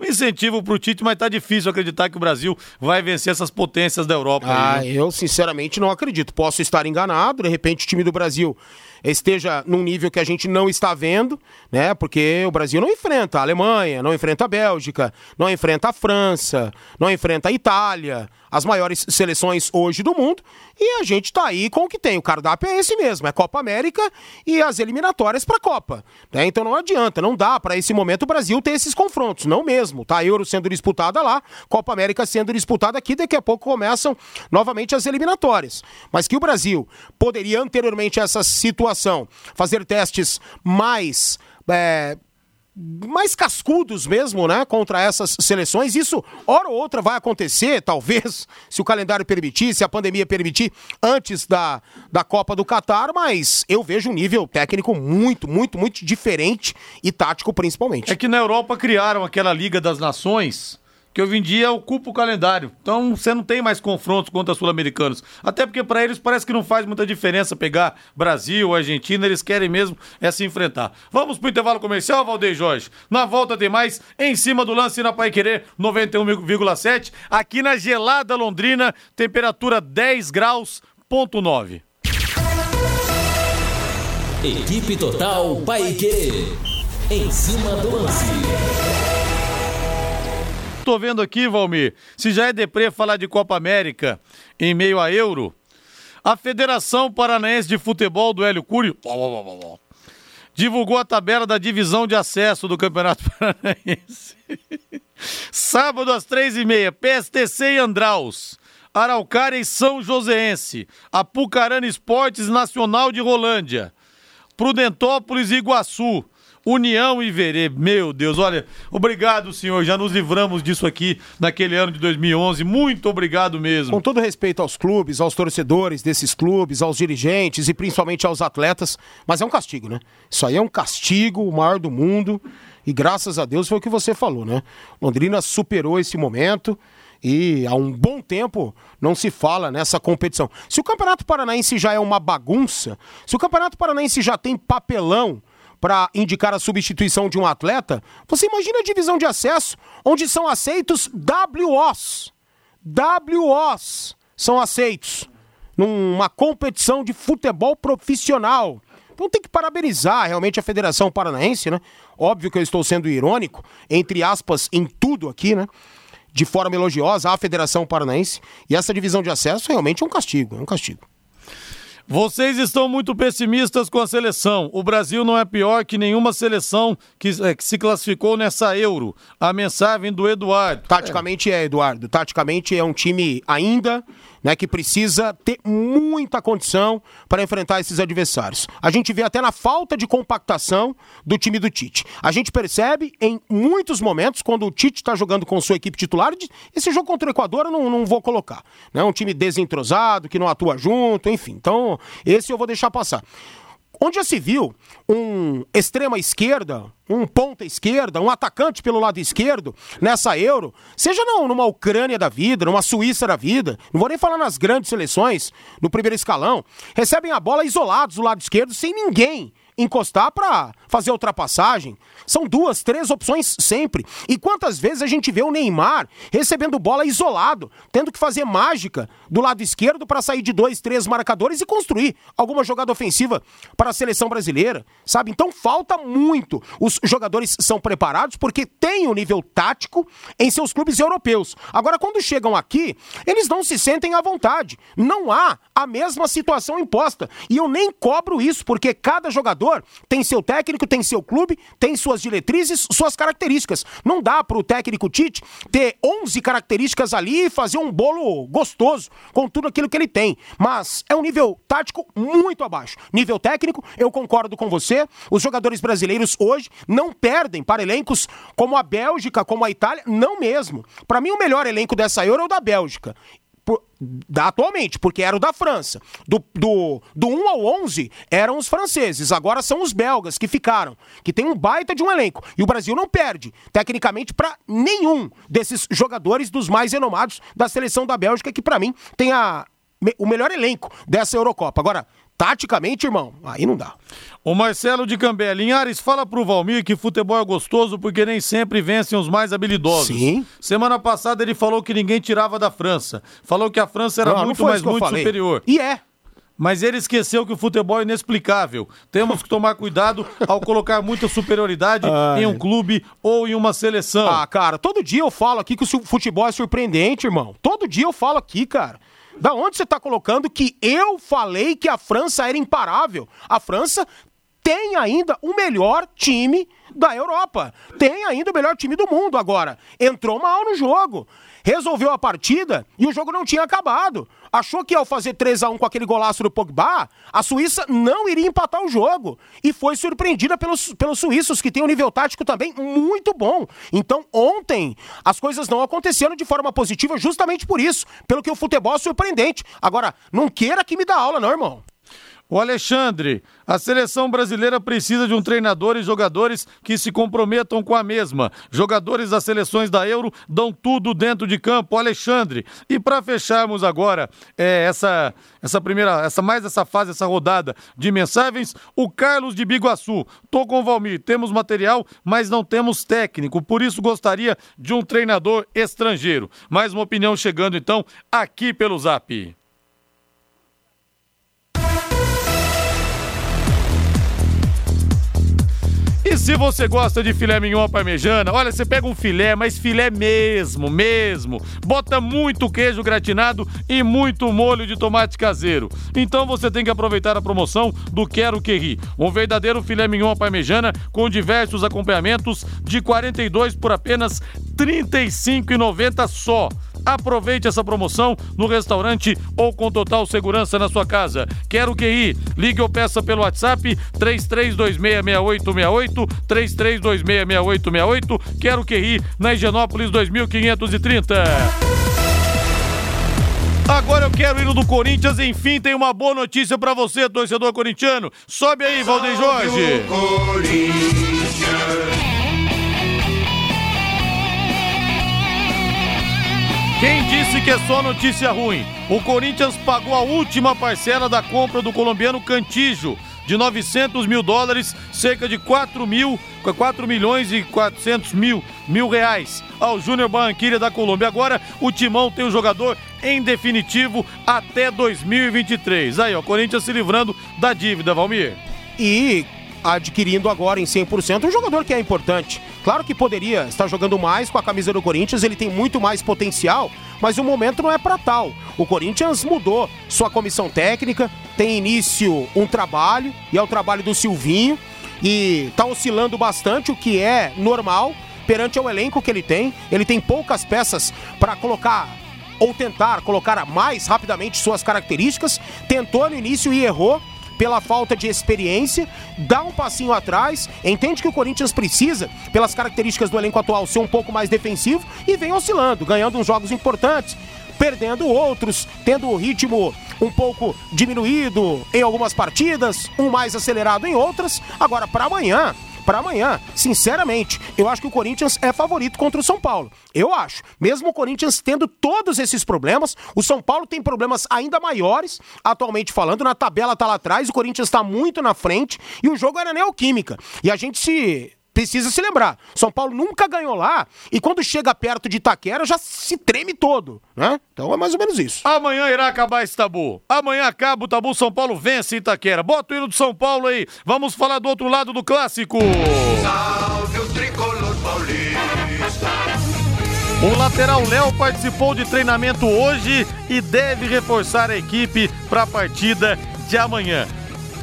Um incentivo pro Tite, mas tá difícil acreditar que o Brasil vai vencer essas potências da Europa. Ah, aí, né? eu sinceramente não acredito. Posso estar enganado, de repente o time do Brasil esteja num nível que a gente não está vendo, né? Porque o Brasil não enfrenta a Alemanha, não enfrenta a Bélgica, não enfrenta a França, não enfrenta a Itália, as maiores seleções hoje do mundo, e a gente tá aí com o que tem. O cardápio é esse mesmo, é Copa América e as eliminatórias para a Copa. né? Então não adianta, não dá para esse momento o Brasil ter esses confrontos, não mesmo. Tá Euro sendo disputada lá, Copa América sendo disputada aqui, daqui a pouco começam novamente as eliminatórias. Mas que o Brasil poderia anteriormente a essa situação fazer testes mais é, mais cascudos mesmo, né, contra essas seleções. Isso, hora ou outra, vai acontecer, talvez, se o calendário permitir, se a pandemia permitir, antes da, da Copa do Catar, mas eu vejo um nível técnico muito, muito, muito diferente e tático principalmente. É que na Europa criaram aquela Liga das Nações que hoje em dia ocupa o calendário. Então você não tem mais confrontos contra sul-americanos. Até porque para eles parece que não faz muita diferença pegar Brasil Argentina, eles querem mesmo é se enfrentar. Vamos pro intervalo comercial, Valdeir Jorge. Na volta tem mais em cima do lance na Pai Querer 91,7. Aqui na gelada Londrina, temperatura 10 graus, ponto 9. Equipe Total Paique. Em cima do lance. Tô vendo aqui, Valmir, se já é deprê falar de Copa América em meio a Euro, a Federação Paranaense de Futebol do Hélio Cury divulgou a tabela da divisão de acesso do Campeonato Paranaense. Sábado às três e meia, PSTC e Andraus, Araucária e São Joséense, Apucarana Esportes Nacional de Rolândia, Prudentópolis e Iguaçu, União e Verê. Meu Deus, olha, obrigado, senhor. Já nos livramos disso aqui naquele ano de 2011. Muito obrigado mesmo. Com todo respeito aos clubes, aos torcedores desses clubes, aos dirigentes e principalmente aos atletas, mas é um castigo, né? Isso aí é um castigo, o maior do mundo. E graças a Deus foi o que você falou, né? Londrina superou esse momento e há um bom tempo não se fala nessa competição. Se o Campeonato Paranaense já é uma bagunça, se o Campeonato Paranaense já tem papelão para indicar a substituição de um atleta, você imagina a divisão de acesso, onde são aceitos WOs. WOs são aceitos numa competição de futebol profissional. Então tem que parabenizar realmente a Federação Paranaense, né? Óbvio que eu estou sendo irônico, entre aspas, em tudo aqui, né? De forma elogiosa à Federação Paranaense. E essa divisão de acesso realmente é um castigo, é um castigo. Vocês estão muito pessimistas com a seleção. O Brasil não é pior que nenhuma seleção que, é, que se classificou nessa Euro. A mensagem do Eduardo. Taticamente é, Eduardo. Taticamente é um time ainda né, que precisa ter muita condição para enfrentar esses adversários. A gente vê até na falta de compactação do time do Tite. A gente percebe em muitos momentos, quando o Tite está jogando com sua equipe titular, esse jogo contra o Equador eu não, não vou colocar. Né, um time desentrosado, que não atua junto, enfim. Então, esse eu vou deixar passar. Onde já se viu um extrema esquerda, um ponta esquerda, um atacante pelo lado esquerdo nessa Euro, seja não, numa Ucrânia da vida, numa Suíça da vida, não vou nem falar nas grandes seleções do primeiro escalão, recebem a bola isolados do lado esquerdo sem ninguém encostar para fazer ultrapassagem. São duas, três opções sempre. E quantas vezes a gente vê o Neymar recebendo bola isolado, tendo que fazer mágica do lado esquerdo para sair de dois, três marcadores e construir alguma jogada ofensiva para a seleção brasileira, sabe? Então falta muito. Os jogadores são preparados porque têm o um nível tático em seus clubes europeus. Agora, quando chegam aqui, eles não se sentem à vontade. Não há a mesma situação imposta. E eu nem cobro isso, porque cada jogador tem seu técnico, tem seu clube, tem suas diretrizes, suas características. Não dá para o técnico Tite ter 11 características ali e fazer um bolo gostoso com tudo aquilo que ele tem. Mas é um nível tático muito abaixo. Nível técnico, eu concordo com você. Os jogadores brasileiros hoje não perdem para elencos como a Bélgica, como a Itália, não mesmo. Para mim, o melhor elenco dessa Euro é o da Bélgica da atualmente, porque era o da França. Do, do, do 1 ao 11 eram os franceses, agora são os belgas que ficaram, que tem um baita de um elenco. E o Brasil não perde, tecnicamente, para nenhum desses jogadores dos mais renomados da seleção da Bélgica, que para mim tem a, o melhor elenco dessa Eurocopa. Agora, taticamente, irmão, aí não dá. O Marcelo de Cambé, Linhares, fala pro Valmir que futebol é gostoso porque nem sempre vencem os mais habilidosos. Sim. Semana passada ele falou que ninguém tirava da França. Falou que a França era não, muito, não mas muito superior. E é. Mas ele esqueceu que o futebol é inexplicável. Temos que tomar cuidado ao colocar muita superioridade Ai. em um clube ou em uma seleção. Ah, cara, todo dia eu falo aqui que o futebol é surpreendente, irmão. Todo dia eu falo aqui, cara. Da onde você está colocando que eu falei que a França era imparável? A França tem ainda o melhor time da Europa. Tem ainda o melhor time do mundo agora. Entrou mal no jogo. Resolveu a partida e o jogo não tinha acabado. Achou que ao fazer 3 a 1 com aquele golaço do Pogba, a Suíça não iria empatar o jogo. E foi surpreendida pelos, pelos suíços, que têm um nível tático também muito bom. Então, ontem, as coisas não aconteceram de forma positiva justamente por isso. Pelo que o futebol é surpreendente. Agora, não queira que me dá aula, não, irmão. O Alexandre, a seleção brasileira precisa de um treinador e jogadores que se comprometam com a mesma. Jogadores das seleções da Euro dão tudo dentro de campo, Alexandre. E para fecharmos agora é, essa essa primeira, essa mais essa fase, essa rodada de mensagens, o Carlos de Biguaçu. Tô com o Valmir, temos material, mas não temos técnico, por isso gostaria de um treinador estrangeiro. Mais uma opinião chegando então aqui pelo Zap. Se você gosta de filé mignon parmejana, olha, você pega um filé, mas filé mesmo, mesmo. Bota muito queijo gratinado e muito molho de tomate caseiro. Então você tem que aproveitar a promoção do Quero Que Ri. Um verdadeiro filé mignon parmejana com diversos acompanhamentos de 42 por apenas R$ 35,90 só. Aproveite essa promoção no restaurante ou com total segurança na sua casa. Quero que ir. Ligue ou peça pelo WhatsApp 33266868, 33266868. Quero que ir na Higienópolis 2530. Agora eu quero ir no do Corinthians, enfim, tem uma boa notícia para você, torcedor corintiano. Sobe aí, Valdeir Jorge. Quem disse que é só notícia ruim? O Corinthians pagou a última parcela da compra do colombiano Cantijo de 900 mil dólares, cerca de 4 mil, 4 milhões e 400 mil, mil reais ao Júnior Barranquilla da Colômbia. Agora o Timão tem o jogador em definitivo até 2023. Aí, ó, Corinthians se livrando da dívida, Valmir. E adquirindo agora em 100% um jogador que é importante. Claro que poderia estar jogando mais com a camisa do Corinthians, ele tem muito mais potencial, mas o momento não é para tal. O Corinthians mudou sua comissão técnica, tem início um trabalho, e é o trabalho do Silvinho, e está oscilando bastante, o que é normal perante o elenco que ele tem. Ele tem poucas peças para colocar ou tentar colocar mais rapidamente suas características. Tentou no início e errou pela falta de experiência, dá um passinho atrás, entende que o Corinthians precisa, pelas características do elenco atual, ser um pouco mais defensivo e vem oscilando, ganhando uns jogos importantes, perdendo outros, tendo o ritmo um pouco diminuído em algumas partidas, um mais acelerado em outras. Agora, para amanhã, para amanhã, sinceramente, eu acho que o Corinthians é favorito contra o São Paulo. Eu acho. Mesmo o Corinthians tendo todos esses problemas, o São Paulo tem problemas ainda maiores, atualmente falando. Na tabela tá lá atrás, o Corinthians está muito na frente e o jogo era neoquímica. E a gente se precisa se lembrar. São Paulo nunca ganhou lá e quando chega perto de Itaquera já se treme todo, né? Então é mais ou menos isso. Amanhã irá acabar esse tabu. Amanhã acaba o tabu, São Paulo vence Itaquera. Bota o hino do São Paulo aí. Vamos falar do outro lado do clássico. Salve o tricolor paulista. O lateral Léo participou de treinamento hoje e deve reforçar a equipe para a partida de amanhã.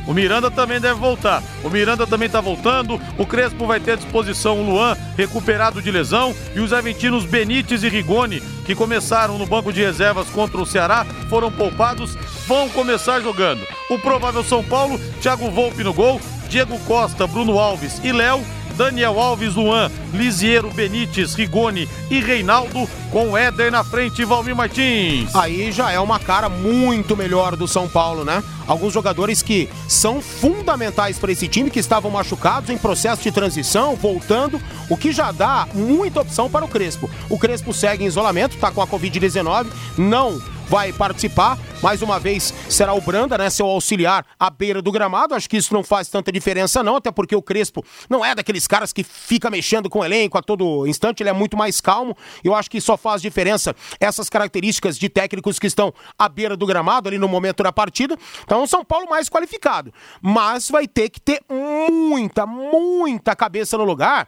O Miranda também deve voltar. O Miranda também está voltando. O Crespo vai ter à disposição o Luan, recuperado de lesão. E os aventinos Benítez e Rigoni, que começaram no banco de reservas contra o Ceará, foram poupados, vão começar jogando. O provável São Paulo, Thiago Volpe no gol, Diego Costa, Bruno Alves e Léo. Daniel Alves, Luan, Lisiero, Benítez, Rigoni e Reinaldo, com Éder na frente e Valmir Martins. Aí já é uma cara muito melhor do São Paulo, né? Alguns jogadores que são fundamentais para esse time, que estavam machucados em processo de transição, voltando, o que já dá muita opção para o Crespo. O Crespo segue em isolamento, tá com a Covid-19, não vai participar. Mais uma vez será o Branda, né, seu auxiliar à beira do gramado. Acho que isso não faz tanta diferença não, até porque o Crespo não é daqueles caras que fica mexendo com o elenco a todo instante, ele é muito mais calmo. Eu acho que só faz diferença essas características de técnicos que estão à beira do gramado ali no momento da partida. Então, São Paulo mais qualificado, mas vai ter que ter muita, muita cabeça no lugar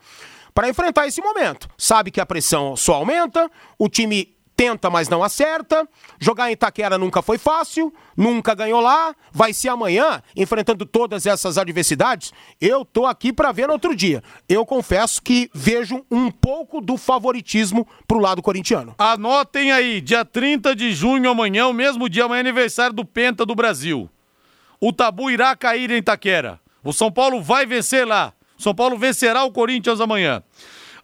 para enfrentar esse momento. Sabe que a pressão só aumenta, o time tenta, mas não acerta. Jogar em Itaquera nunca foi fácil, nunca ganhou lá. Vai ser amanhã, enfrentando todas essas adversidades. Eu tô aqui para ver no outro dia. Eu confesso que vejo um pouco do favoritismo pro lado corintiano. Anotem aí, dia 30 de junho, amanhã, o mesmo dia, amanhã é aniversário do Penta do Brasil. O tabu irá cair em Itaquera. O São Paulo vai vencer lá. São Paulo vencerá o Corinthians amanhã.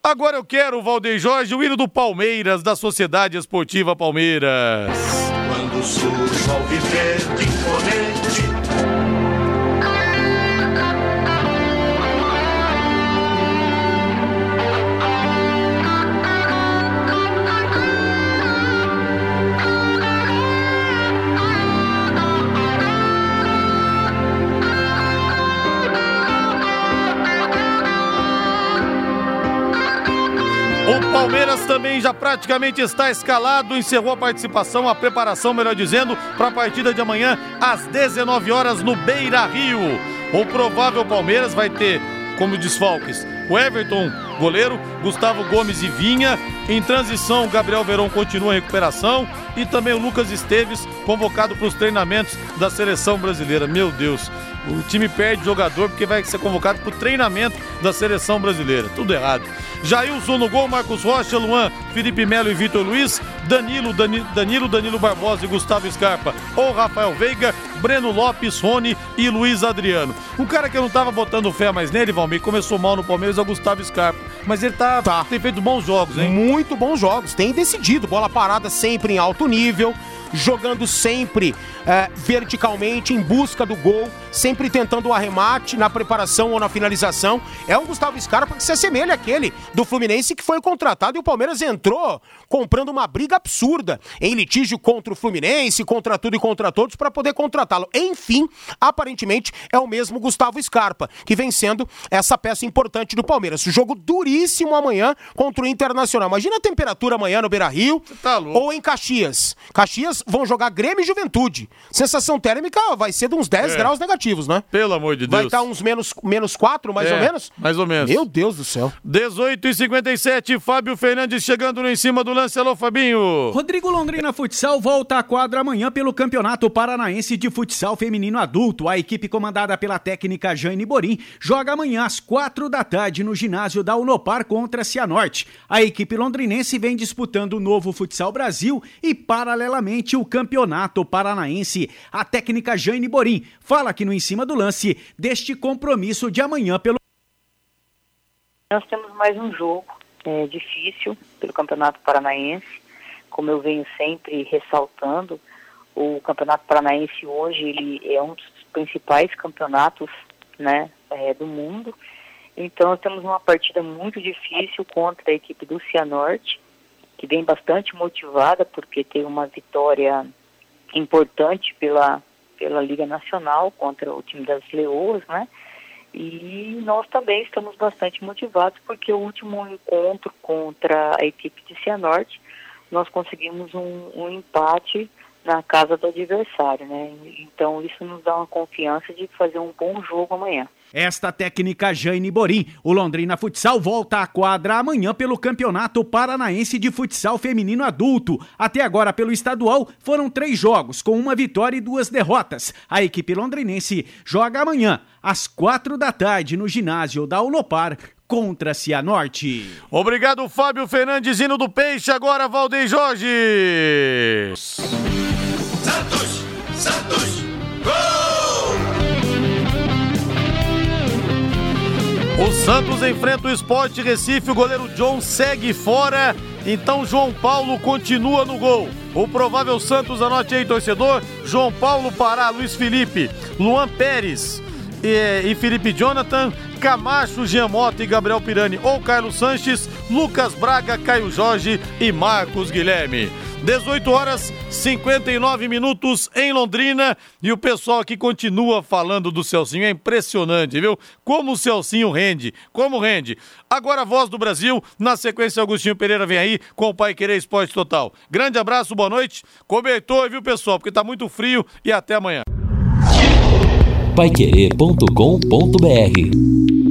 Agora eu quero, Valdeir Jorge, o hino do Palmeiras, da Sociedade Esportiva Palmeiras. Quando surge o alviverde imponente. O Palmeiras também já praticamente está escalado, encerrou a participação, a preparação, melhor dizendo, para a partida de amanhã às 19 horas no Beira Rio. O provável Palmeiras vai ter como desfalques o Everton, goleiro, Gustavo Gomes e Vinha. Em transição, Gabriel Verão continua em recuperação e também o Lucas Esteves, convocado para os treinamentos da seleção brasileira. Meu Deus, o time perde jogador porque vai ser convocado para o treinamento da seleção brasileira. Tudo errado. Jailson no gol, Marcos Rocha, Luan, Felipe Melo e Vitor Luiz, Danilo, Dani- Danilo, Danilo Barbosa e Gustavo Scarpa, ou Rafael Veiga, Breno Lopes, Rony e Luiz Adriano. Um cara que eu não tava botando fé mais nele, Valmir, começou mal no Palmeiras é o Gustavo Scarpa. Mas ele tá, tem feito bons jogos, hein? Muito bons jogos, tem decidido. Bola parada sempre em alto nível, jogando sempre eh, verticalmente, em busca do gol, sempre tentando o arremate na preparação ou na finalização. É um Gustavo Scarpa que se assemelha àquele do Fluminense que foi contratado e o Palmeiras entrou comprando uma briga absurda em litígio contra o Fluminense, contra tudo e contra todos, para poder contratá-lo. Enfim, aparentemente é o mesmo Gustavo Scarpa, que vem sendo essa peça importante do Palmeiras. Jogo duríssimo amanhã contra o Internacional. Imagina a temperatura amanhã no Beira Rio tá ou em Caxias. Caxias horas vão jogar Grêmio e Juventude. Sensação térmica vai ser de uns 10 É. graus negativos, né? Pelo amor de Vai Deus. estar uns menos, menos 4, mais É, ou menos? Mais ou menos. Meu Deus do céu. 18 e 57, Fábio Fernandes chegando no em cima do lance. Alô, Fabinho. Rodrigo Londrina Futsal volta à quadra amanhã pelo Campeonato Paranaense de Futsal Feminino Adulto. A equipe comandada pela técnica Jane Borim joga amanhã às quatro da tarde no ginásio da Unopar contra a Cianorte. A equipe londrinense vem disputando o novo Futsal Brasil e, paralelamente, o Campeonato Paranaense. A técnica Jane Borim fala aqui no Em Cima do Lance deste compromisso de amanhã pelo Nós temos mais um jogo é, difícil pelo Campeonato Paranaense. Como eu venho sempre ressaltando, o Campeonato Paranaense hoje ele é um dos principais campeonatos né, é, do mundo. Então nós temos uma partida muito difícil contra a equipe do Cianorte, que vem bastante motivada porque teve uma vitória importante pela, pela Liga Nacional contra o time das Leoas, né? E nós também estamos bastante motivados porque o último encontro contra a equipe de Cianorte, nós conseguimos um, um empate na casa do adversário, né? Então isso nos dá uma confiança de fazer um bom jogo amanhã. Esta técnica Jane Borim. O Londrina Futsal volta à quadra amanhã pelo Campeonato Paranaense de Futsal Feminino Adulto. Até agora, pelo estadual, foram três jogos, com uma vitória e duas derrotas. A equipe londrinense joga amanhã, às quatro da tarde, no ginásio da Unopar, contra a Cianorte. Obrigado, Fábio Fernandes, hino do Peixe. Agora, Valdeir Jorge. Santos, Santos, gol! O Santos enfrenta o Sport Recife, o goleiro John segue fora, então João Paulo continua no gol. O provável Santos, anote aí, torcedor, João Paulo Pará, Luiz Felipe, Luan Pérez e, e Felipe Jonathan, Camacho, Mota e Gabriel Pirani ou Carlos Sanches, Lucas Braga, Caio Jorge e Marcos Guilherme. 18 horas 59 minutos em Londrina e o pessoal aqui continua falando do Celcinho. É impressionante, viu? Como o Celcinho rende, como rende. Agora a voz do Brasil, na sequência Agostinho Pereira vem aí com o Pai Querer Esporte Total. Grande abraço, boa noite. Cobertor, viu, pessoal? Porque tá muito frio e até amanhã. Paiquerê.com.br